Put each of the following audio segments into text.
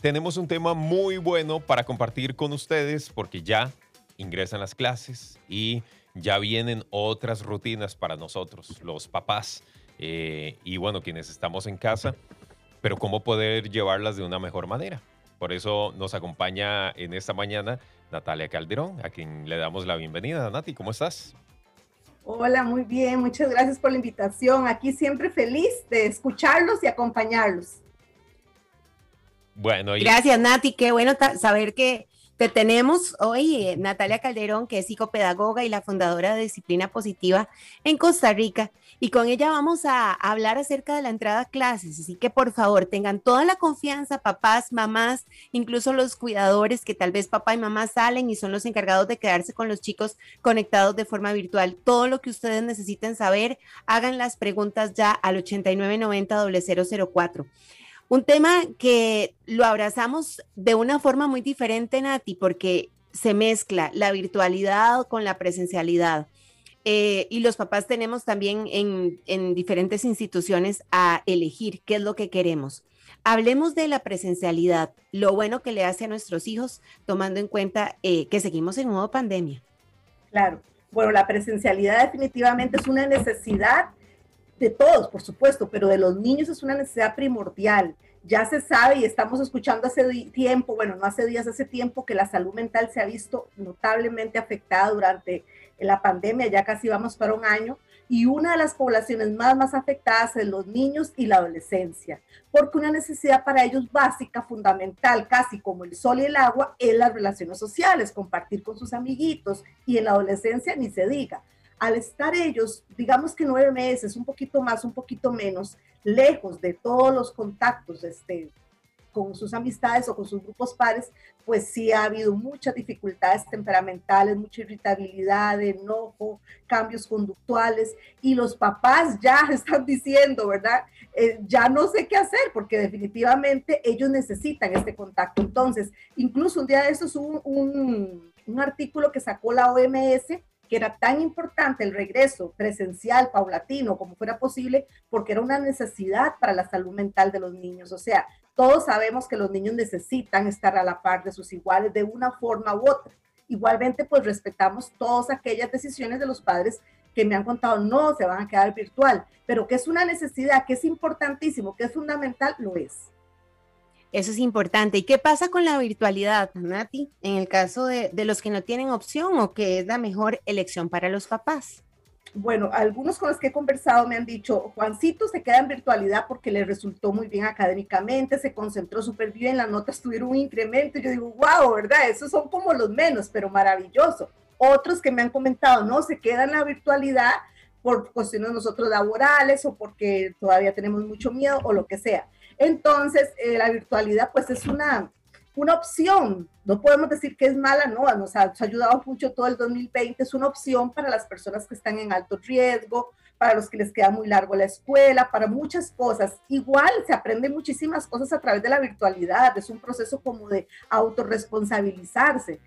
tenemos un tema muy bueno para compartir con ustedes porque ya ingresan las clases y ya vienen otras rutinas para nosotros, los papás eh, y bueno, quienes estamos en casa, pero cómo poder llevarlas de una mejor manera. Por eso nos acompaña en esta mañana Natalia Calderón, a quien le damos la bienvenida. Nati, ¿cómo estás? Hola, muy bien, muchas gracias por la invitación. Aquí siempre feliz de escucharlos y acompañarlos. Bueno, gracias Nati, qué bueno saber que te tenemos hoy, eh, Natalia Calderón, que es psicopedagoga y la fundadora de Disciplina Positiva en Costa Rica. Y con ella vamos a hablar acerca de la entrada a clases. Así que por favor, tengan toda la confianza, papás, mamás, incluso los cuidadores, que tal vez papá y mamá salen y son los encargados de quedarse con los chicos conectados de forma virtual. Todo lo que ustedes necesiten saber, hagan las preguntas ya al 8990 004. Un tema que lo abrazamos de una forma muy diferente, Nati, porque se mezcla la virtualidad con la presencialidad. Eh, y los papás tenemos también en, diferentes instituciones a elegir qué es lo que queremos. Hablemos de la presencialidad, lo bueno que le hace a nuestros hijos, tomando en cuenta eh, que seguimos en modo pandemia. Claro, bueno, la presencialidad definitivamente es una necesidad de todos, por supuesto, pero de los niños es una necesidad primordial. Ya se sabe y estamos escuchando hace tiempo, bueno, no hace días, hace tiempo que la salud mental se ha visto notablemente afectada durante la pandemia, ya casi vamos para un año, y una de las poblaciones más, más afectadas es los niños y la adolescencia, porque una necesidad para ellos básica, fundamental, casi como el sol y el agua, es las relaciones sociales, compartir con sus amiguitos, y en la adolescencia ni se diga. Al estar ellos, digamos que nueve meses, un poquito más, un poquito menos, lejos de todos los contactos este, con sus amistades o con sus grupos pares, pues sí ha habido muchas dificultades temperamentales, mucha irritabilidad, enojo, cambios conductuales y los papás ya están diciendo, ¿verdad? Eh, ya no sé qué hacer porque definitivamente ellos necesitan este contacto. Entonces, incluso un día de estos hubo un, un artículo que sacó la OMS que era tan importante el regreso presencial, paulatino, como fuera posible, porque era una necesidad para la salud mental de los niños. O sea, todos sabemos que los niños necesitan estar a la par de sus iguales de una forma u otra. Igualmente, pues respetamos todas aquellas decisiones de los padres que me han contado, no, se van a quedar virtual, pero que es una necesidad, que es importantísimo, que es fundamental, lo es. Eso es importante. ¿Y qué pasa con la virtualidad, Nati, en el caso de, los que no tienen opción o que es la mejor elección para los papás? Bueno, algunos con los que he conversado me han dicho, Juancito se queda en virtualidad porque le resultó muy bien académicamente, se concentró súper bien, las notas tuvieron un incremento. Yo digo, wow, ¿verdad? Esos son como los menos, pero maravilloso. Otros que me han comentado, no, se queda en la virtualidad por cuestiones nosotros laborales o porque todavía tenemos mucho miedo o lo que sea. Entonces, eh, la virtualidad pues es una, una opción, no podemos decir que es mala, no, nos ha, ayudado mucho todo el 2020, es una opción para las personas que están en alto riesgo, para los que les queda muy largo la escuela, para muchas cosas. Igual se aprende muchísimas cosas a través de la virtualidad, es un proceso como de autorresponsabilizarse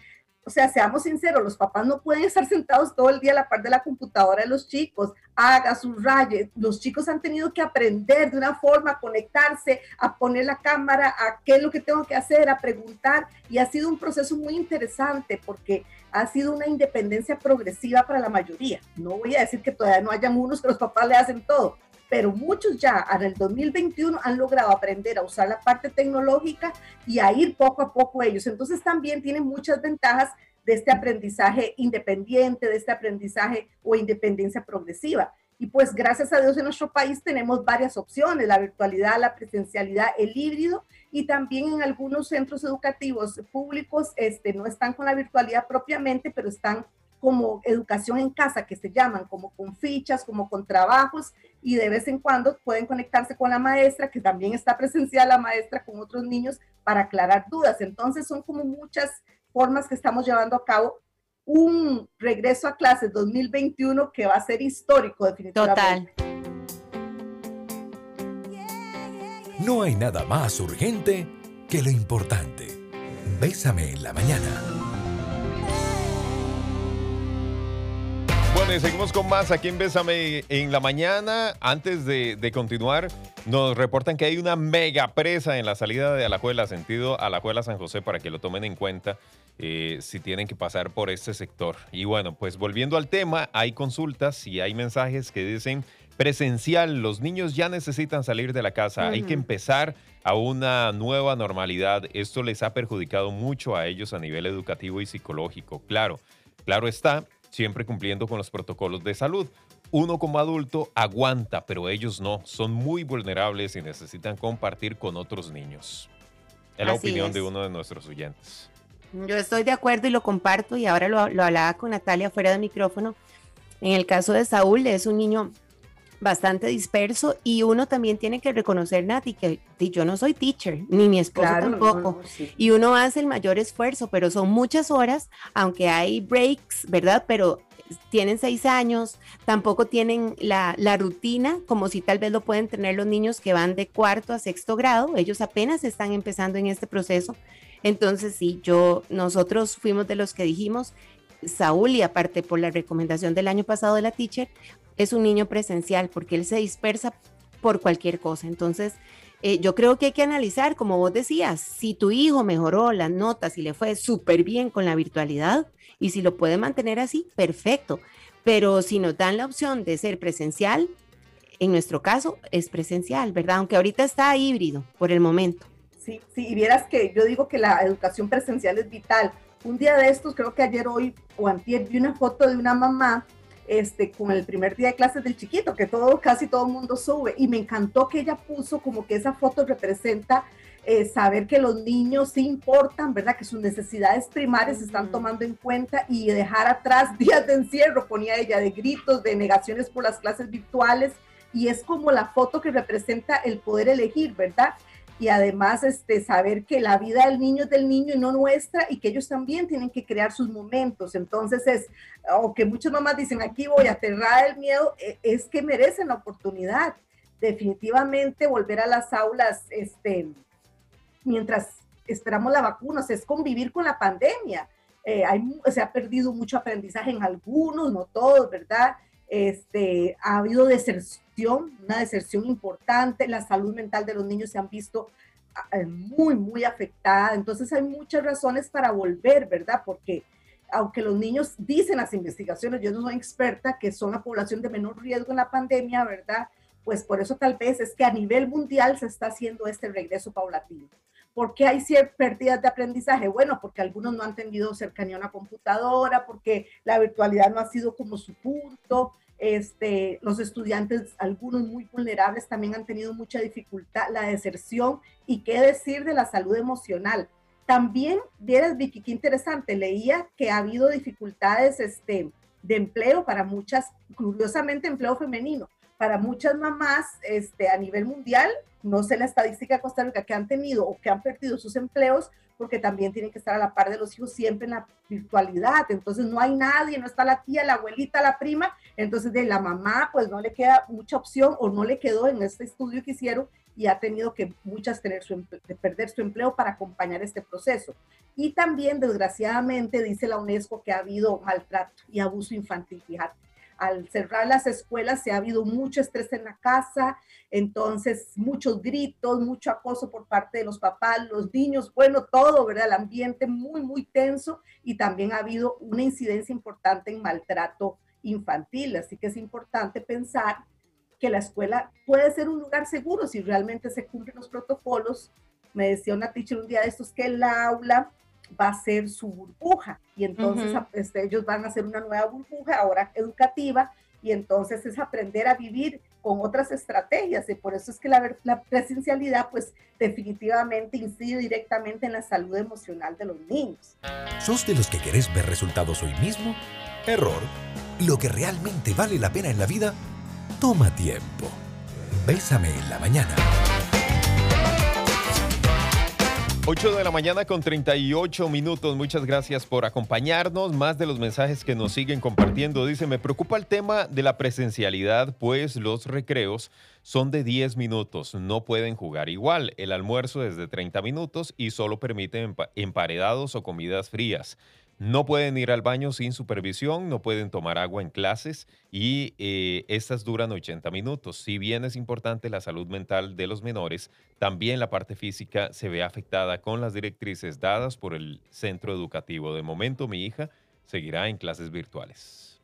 o sea, seamos sinceros, los papás no pueden estar sentados todo el día a la par de la computadora de los chicos, haga, subraye. Los chicos han tenido que aprender de una forma a conectarse, a poner la cámara, a qué es lo que tengo que hacer, a preguntar. Y ha sido un proceso muy interesante porque ha sido una independencia progresiva para la mayoría. No voy a decir que todavía no hayan unos que los papás le hacen todo, pero muchos ya en el 2021 han logrado aprender a usar la parte tecnológica y a ir poco a poco ellos. Entonces también tienen muchas ventajas de este aprendizaje independiente, de este aprendizaje o independencia progresiva. Y pues gracias a Dios en nuestro país tenemos varias opciones, la virtualidad, la presencialidad, el híbrido y también en algunos centros educativos públicos este, no están con la virtualidad propiamente, pero están como educación en casa, que se llaman, como con fichas, como con trabajos, y de vez en cuando pueden conectarse con la maestra, que también está presencial la maestra con otros niños para aclarar dudas. Entonces son como muchas formas que estamos llevando a cabo un regreso a clases 2021 que va a ser histórico definitivamente. Total. No hay nada más urgente que lo importante. Bésame en la mañana. Seguimos con más aquí en Bésame en la mañana. Antes de, continuar, Nos reportan que hay una mega presa en la salida de Alajuela, sentido Alajuela San José, para que lo tomen en cuenta eh, si tienen que pasar por este sector. Y bueno, pues volviendo al tema, hay consultas y hay mensajes que dicen presencial, los niños ya necesitan salir de la casa, hay que empezar a una nueva normalidad. Esto les ha perjudicado mucho a ellos a nivel educativo y psicológico. Claro, claro está, siempre cumpliendo con los protocolos de salud. Uno como adulto aguanta, pero ellos no, son muy vulnerables y necesitan compartir con otros niños. Es la opinión de uno de nuestros oyentes. Yo estoy de acuerdo y lo comparto y ahora lo, lo hablaba con Natalia fuera de micrófono. En el caso de Saúl, es un niño bastante disperso y uno también tiene que reconocer, Nati, que yo no soy teacher, ni mi esposo tampoco, y uno hace el mayor esfuerzo, pero son muchas horas, aunque hay breaks, ¿verdad? Pero tienen seis años, tampoco tienen la, la, rutina como si tal vez lo pueden tener los niños que van de cuarto a sexto grado, ellos apenas están empezando en este proceso. Entonces, sí, yo, nosotros fuimos de los que dijimos, Saúl, y aparte por la recomendación del año pasado de la teacher, es un niño presencial porque él se dispersa por cualquier cosa. Entonces, eh, yo creo que hay que analizar, como vos decías, si tu hijo mejoró las notas y le fue súper bien con la virtualidad y si lo puede mantener así, perfecto. Pero si nos dan la opción de ser presencial, en nuestro caso es presencial, ¿verdad? Aunque ahorita está híbrido por el momento. Sí, sí, y vieras que yo digo que la educación presencial es vital. Un día de estos, creo que ayer, hoy o antier, vi una foto de una mamá este, con el primer día de clases del chiquito, que todo, casi todo el mundo sube. Y me encantó que ella puso como que esa foto representa eh, saber que los niños sí importan, ¿verdad? Que sus necesidades primarias se están tomando en cuenta y dejar atrás días de encierro, ponía ella, de gritos, de negaciones por las clases virtuales. Y es como la foto que representa el poder elegir, ¿verdad? Y además este, saber que la vida del niño es del niño y no nuestra y que ellos también tienen que crear sus momentos. Entonces es, o que muchas mamás dicen, aquí voy a aterrar el miedo, e, es que merecen la oportunidad. Definitivamente volver a las aulas, este, mientras esperamos la vacuna, es convivir con la pandemia. Eh, hay, se ha perdido mucho aprendizaje en algunos, no todos, ¿verdad? Este, ha habido deserción, una deserción importante, la salud mental de los niños se han visto ah, eh, muy, muy afectada. Entonces hay muchas razones para volver, ¿verdad? Porque aunque los niños dicen las investigaciones, yo no soy experta, que son la población de menor riesgo en la pandemia, ¿verdad? Pues por eso tal vez es que a nivel mundial se está haciendo este regreso paulatino. ¿Por qué hay ciertas pérdidas de aprendizaje? Bueno, porque algunos no han tenido cercanía a una computadora, porque la virtualidad no ha sido como su punto. Este, los estudiantes, algunos muy vulnerables, también han tenido mucha dificultad, la deserción y qué decir de la salud emocional. También, vieras, Vicky, qué interesante, leía que ha habido dificultades este, de empleo para muchas, curiosamente empleo femenino, para muchas mamás este, a nivel mundial, no sé la estadística de Costa Rica que han tenido o que han perdido sus empleos, porque también tienen que estar a la par de los hijos siempre en la virtualidad. Entonces no hay nadie, no está la tía, la abuelita, la prima. Entonces de la mamá pues no le queda mucha opción o no le quedó en este estudio que hicieron y ha tenido que muchas tener su, perder su empleo para acompañar este proceso. Y también desgraciadamente dice la UNESCO que ha habido maltrato y abuso infantil, fíjate al cerrar las escuelas se ha habido mucho estrés en la casa, entonces muchos gritos, mucho acoso por parte de los papás, los niños, bueno, todo, ¿verdad? El ambiente muy, muy tenso y también ha habido una incidencia importante en maltrato infantil, así que es importante pensar que la escuela puede ser un lugar seguro si realmente se cumplen los protocolos. Me decía una teacher un día de estos que el aula va a ser su burbuja y entonces este, ellos van a hacer una nueva burbuja ahora educativa y entonces es aprender a vivir con otras estrategias y por eso es que la, la, presencialidad pues definitivamente incide directamente en la salud emocional de los niños. ¿Sos de los que querés ver resultados hoy mismo? Error. Lo que realmente vale la pena en la vida toma tiempo. Bésame en la mañana. 8 de la mañana con 38 minutos. Muchas gracias por acompañarnos. Más de los mensajes que nos siguen compartiendo. Dice, me preocupa el tema de la presencialidad, pues los recreos son de 10 minutos. No pueden jugar igual. El almuerzo es de 30 minutos y solo permiten emparedados o comidas frías. No pueden ir al baño sin supervisión, no pueden tomar agua en clases y eh, estas duran 80 minutos. Si bien es importante la salud mental de los menores, también la parte física se ve afectada con las directrices dadas por el centro educativo. De momento, mi hija seguirá en clases virtuales.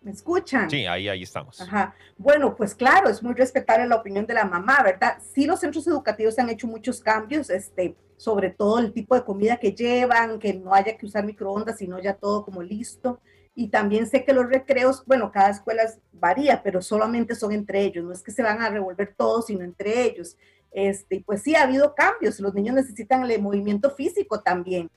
¿Me escuchan? Sí, ahí, ahí estamos. Ajá. Bueno, pues claro, es muy respetable la opinión de la mamá, ¿verdad? Sí, los centros educativos han hecho muchos cambios, este, sobre todo el tipo de comida que llevan, que no haya que usar microondas, sino ya todo como listo. Y también sé que los recreos, bueno, cada escuela varía, pero solamente son entre ellos, no es que se van a revolver todos, sino entre ellos. Este, pues sí, ha habido cambios, los niños necesitan el movimiento físico también.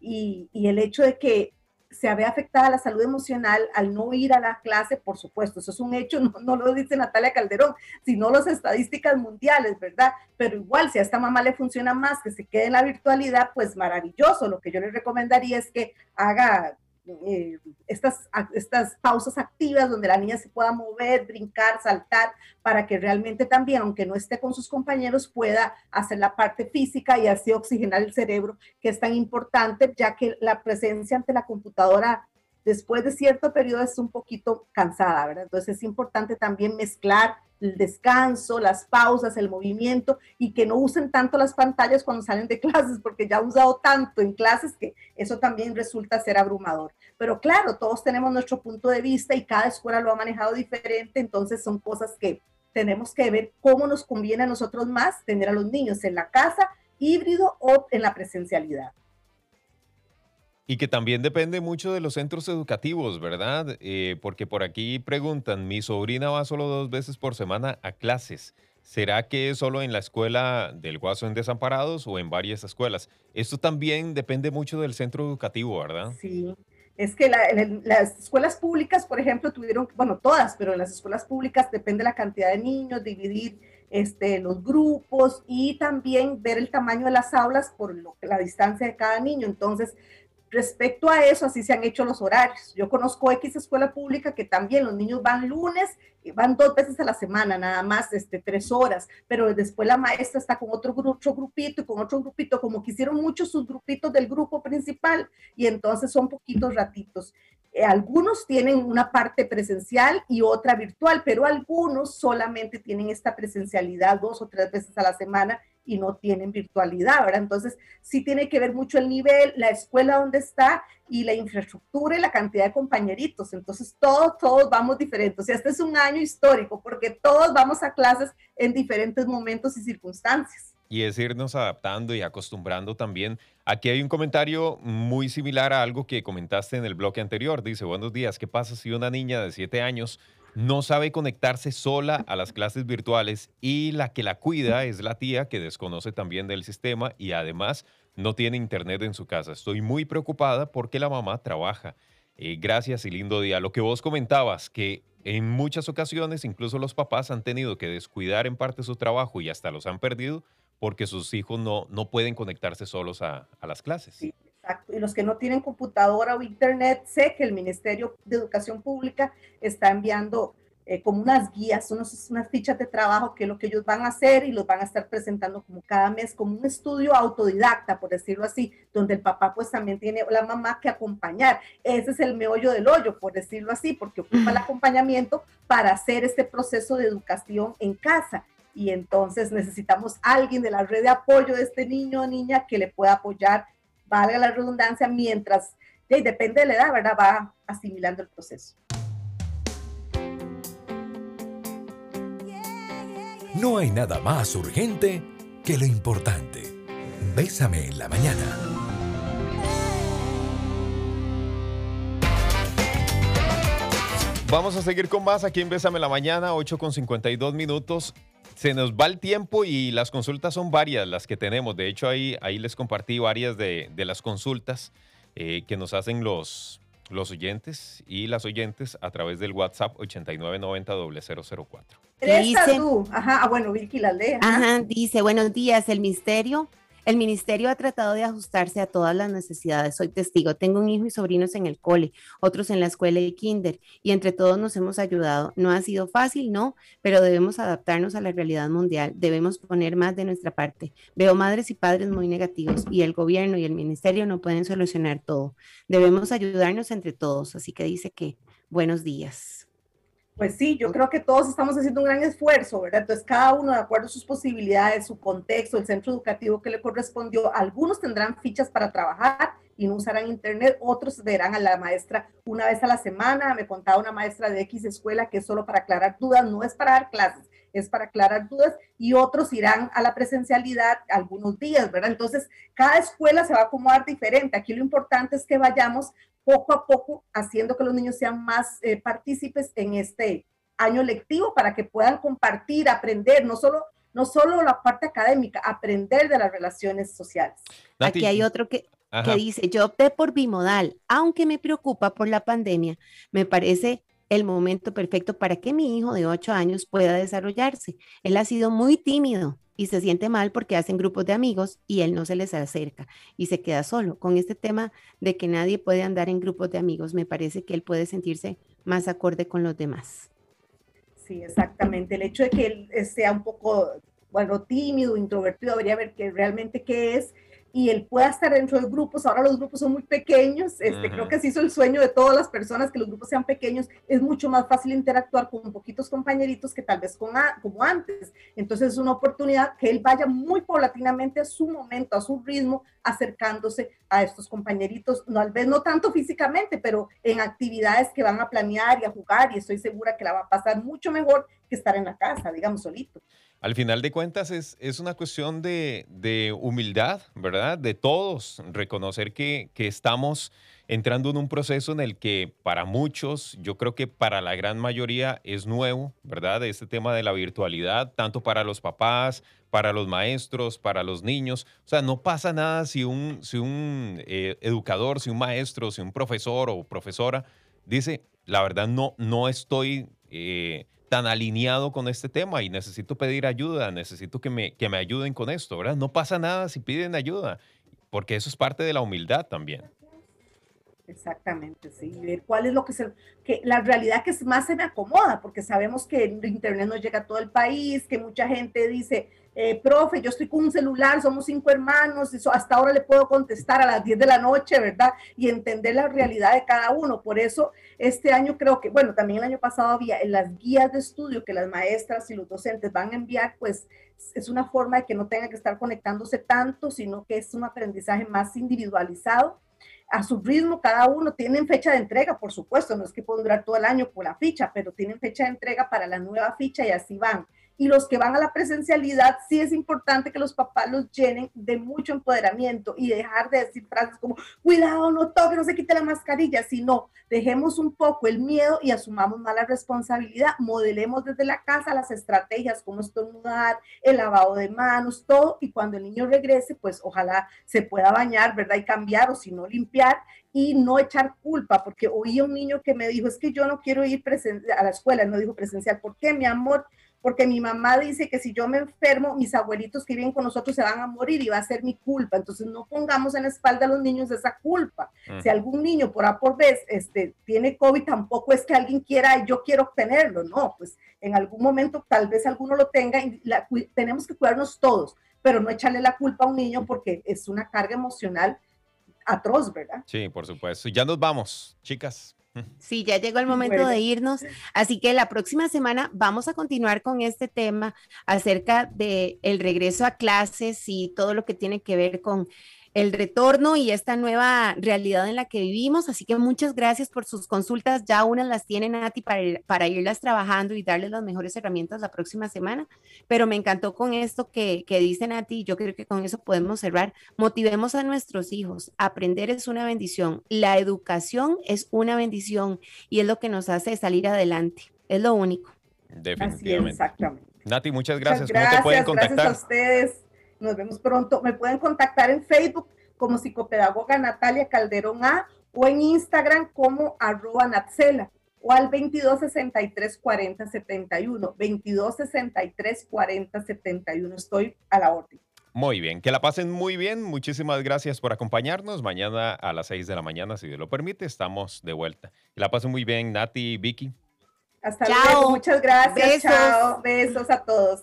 Y, y el hecho de que se ve afectada la salud emocional al no ir a la clase, por supuesto, eso es un hecho, no, lo dice Natalia Calderón, sino las estadísticas mundiales, ¿verdad? Pero igual, si a esta mamá le funciona más que se quede en la virtualidad, pues maravilloso. Lo que yo le recomendaría es que haga eh, estas, estas pausas activas donde la niña se pueda mover, brincar, saltar, para que realmente también, aunque no esté con sus compañeros, pueda hacer la parte física y así oxigenar el cerebro, que es tan importante, ya que la presencia ante la computadora después de cierto periodo es un poquito cansada, ¿verdad? Entonces es importante también mezclar el descanso, las pausas, el movimiento y que no usen tanto las pantallas cuando salen de clases, porque ya han usado tanto en clases que eso también resulta ser abrumador. Pero claro, todos tenemos nuestro punto de vista y cada escuela lo ha manejado diferente, entonces son cosas que tenemos que ver cómo nos conviene a nosotros más tener a los niños en la casa, híbrido o en la presencialidad. Y que también depende mucho de los centros educativos, ¿verdad? Eh, porque por aquí preguntan, mi sobrina va solo dos veces por semana a clases. ¿Será que es solo en la escuela del Guaso en Desamparados o en varias escuelas? Esto también depende mucho del centro educativo, ¿verdad? Sí, es que las escuelas públicas, por ejemplo, tuvieron, bueno, todas, pero en las escuelas públicas depende la cantidad de niños, dividir este, los grupos y también ver el tamaño de las aulas por la distancia de cada niño. Entonces, Respecto a eso, así se han hecho los horarios. Yo conozco X escuela pública que también los niños van lunes y van dos veces a la semana, nada más este, tres horas, pero después la maestra está con otro, otro grupito y con otro grupito, como que hicieron muchos sus grupitos del grupo principal y entonces son poquitos ratitos. Eh, algunos tienen una parte presencial y otra virtual, pero algunos solamente tienen esta presencialidad dos o tres veces a la semana y no tienen virtualidad, ¿verdad? Entonces, sí tiene que ver mucho el nivel, la escuela donde está y la infraestructura y la cantidad de compañeritos. Entonces, todos, todos vamos diferentes. Y este es un año histórico porque todos vamos a clases en diferentes momentos y circunstancias. Y es irnos adaptando y acostumbrando también. Aquí hay un comentario muy similar a algo que comentaste en el bloque anterior. Dice, buenos días, ¿qué pasa si una niña de siete años no sabe conectarse sola a las clases virtuales y la que la cuida es la tía que desconoce también del sistema y además no tiene internet en su casa. Estoy muy preocupada porque la mamá trabaja. Eh, gracias y lindo día. Lo que vos comentabas, que en muchas ocasiones incluso los papás han tenido que descuidar en parte su trabajo y hasta los han perdido porque sus hijos no, no pueden conectarse solos a, a las clases. Exacto. Y los que no tienen computadora o internet, sé que el Ministerio de Educación Pública está enviando eh, como unas guías, unos, unas fichas de trabajo que es lo que ellos van a hacer y los van a estar presentando como cada mes, como un estudio autodidacta, por decirlo así, donde el papá pues también tiene la mamá que acompañar. Ese es el meollo del hoyo, por decirlo así, porque ocupa el acompañamiento para hacer este proceso de educación en casa. Y entonces necesitamos alguien de la red de apoyo de este niño o niña que le pueda apoyar valga la redundancia, mientras, depende de la edad, ¿verdad? Va asimilando el proceso. No hay nada más urgente que lo importante. Bésame en la mañana. Vamos a seguir con más aquí en Bésame en la mañana, 8 con 52 minutos se nos va el tiempo y las consultas son varias las que tenemos. De hecho, ahí, ahí les compartí varias de, las consultas eh, que nos hacen los, los oyentes y las oyentes a través del WhatsApp 8990-004. Dice, tú. Ajá, ah, bueno, Vicky la lee. Ajá. dice, buenos días, el misterio El ministerio ha tratado de ajustarse a todas las necesidades. Soy testigo. Tengo un hijo y sobrinos en el cole, otros en la escuela y kinder, y entre todos nos hemos ayudado. No ha sido fácil, no, pero debemos adaptarnos a la realidad mundial. Debemos poner más de nuestra parte. Veo madres y padres muy negativos y el gobierno y el ministerio no pueden solucionar todo. Debemos ayudarnos entre todos. Así que dice que buenos días. Pues sí, yo creo que todos estamos haciendo un gran esfuerzo, ¿verdad? Entonces, cada uno de acuerdo a sus posibilidades, su contexto, el centro educativo que le correspondió, algunos tendrán fichas para trabajar y no usarán internet, otros verán a la maestra una vez a la semana. Me contaba una maestra de X escuela que es solo para aclarar dudas, no es para dar clases, es para aclarar dudas y otros irán a la presencialidad algunos días, ¿verdad? Entonces, cada escuela se va a acomodar diferente. Aquí lo importante es que vayamos poco a poco haciendo que los niños sean más eh, partícipes en este año lectivo para que puedan compartir, aprender, no solo, no solo la parte académica, aprender de las relaciones sociales. Aquí hay otro que, que dice, yo opté por bimodal, aunque me preocupa por la pandemia, me parece el momento perfecto para que mi hijo de 8 años pueda desarrollarse. Él ha sido muy tímido y se siente mal porque hacen grupos de amigos y él no se les acerca y se queda solo. Con este tema de que nadie puede andar en grupos de amigos, me parece que él puede sentirse más acorde con los demás. Sí, exactamente. El hecho de que él sea un poco, bueno, tímido, introvertido, habría ver que realmente qué es y él pueda estar dentro de grupos. Ahora los grupos son muy pequeños. Este, Creo que se hizo el sueño de todas las personas que los grupos sean pequeños. Es mucho más fácil interactuar con poquitos compañeritos que tal vez con como antes. Entonces es una oportunidad que él vaya muy paulatinamente a su momento, a su ritmo, acercándose a estos compañeritos, no, tal vez no tanto físicamente, pero en actividades que van a planear y a jugar y estoy segura que la va a pasar mucho mejor que estar en la casa, digamos, solito. Al final de cuentas es, es una cuestión de, humildad, ¿verdad? De todos, reconocer que, estamos entrando en un proceso en el que para muchos, yo creo que para la gran mayoría es nuevo, ¿verdad? Este tema de la virtualidad, tanto para los papás, para los maestros, para los niños. O sea, no pasa nada si un, si un eh, educador, si un maestro, si un profesor o profesora dice, la verdad no, no estoy... Eh, tan alineado con este tema y necesito pedir ayuda, necesito que me, que me ayuden con esto, ¿verdad? No pasa nada si piden ayuda, porque eso es parte de la humildad también. Exactamente, sí. Ver cuál es lo que se, que la realidad que más se me acomoda, porque sabemos que el internet no llega a todo el país, que mucha gente dice, eh, profe, yo estoy con un celular, somos cinco hermanos, eso hasta ahora le puedo contestar a las 10 de la noche, ¿verdad? Y entender la realidad de cada uno. Por eso este año creo que, bueno, también el año pasado había en las guías de estudio que las maestras y los docentes van a enviar, pues es una forma de que no tengan que estar conectándose tanto, sino que es un aprendizaje más individualizado a su ritmo, cada uno tienen fecha de entrega, por supuesto, no es que pueden durar todo el año por la ficha, pero tienen fecha de entrega para la nueva ficha y así van y los que van a la presencialidad, sí es importante que los papás los llenen de mucho empoderamiento y dejar de decir frases como, cuidado, no toque, no se quite la mascarilla, sino dejemos un poco el miedo y asumamos más la responsabilidad, modelemos desde la casa las estrategias, como estornudar, el lavado de manos, todo, y cuando el niño regrese, pues ojalá se pueda bañar, ¿verdad? Y cambiar o si no limpiar y no echar culpa, porque oí un niño que me dijo, es que yo no quiero ir a la escuela, no dijo presencial, ¿por qué, mi amor? Porque mi mamá dice que si yo me enfermo, mis abuelitos que viven con nosotros se van a morir y va a ser mi culpa. Entonces no pongamos en la espalda a los niños esa culpa. Si algún niño por A por vez este, tiene COVID, tampoco es que alguien quiera, yo quiero obtenerlo, no, pues en algún momento tal vez alguno lo tenga y tenemos que cuidarnos todos, pero no echarle la culpa a un niño porque es una carga emocional atroz, ¿verdad? Sí, por supuesto. Ya nos vamos, chicas. Sí, ya llegó el momento de irnos, así que la próxima semana vamos a continuar con este tema acerca de el regreso a clases y todo lo que tiene que ver con el retorno y esta nueva realidad en la que vivimos. Así que muchas gracias por sus consultas. Ya unas las tienen Nati para, para irlas trabajando y darles las mejores herramientas la próxima semana. Pero me encantó con esto que, que dice Nati. Yo creo que con eso podemos cerrar. Motivemos a nuestros hijos. Aprender es una bendición. La educación es una bendición y es lo que nos hace salir adelante. Es lo único. Definitivamente. exactamente. Nati, muchas gracias. ¿Cómo te pueden contactar? Gracias a ustedes. Nos vemos pronto. Me pueden contactar en Facebook como psicopedagoga Natalia Calderón A o en Instagram como arroba Natsela o al 2263 40 71. 2263 40 71. Estoy a la orden. Muy bien, que la pasen muy bien. Muchísimas gracias por acompañarnos. Mañana a las 6 de la mañana, si Dios lo permite, estamos de vuelta. Que la pasen muy bien, Nati, Vicky. Hasta luego. Muchas gracias. Chao. Besos a todos.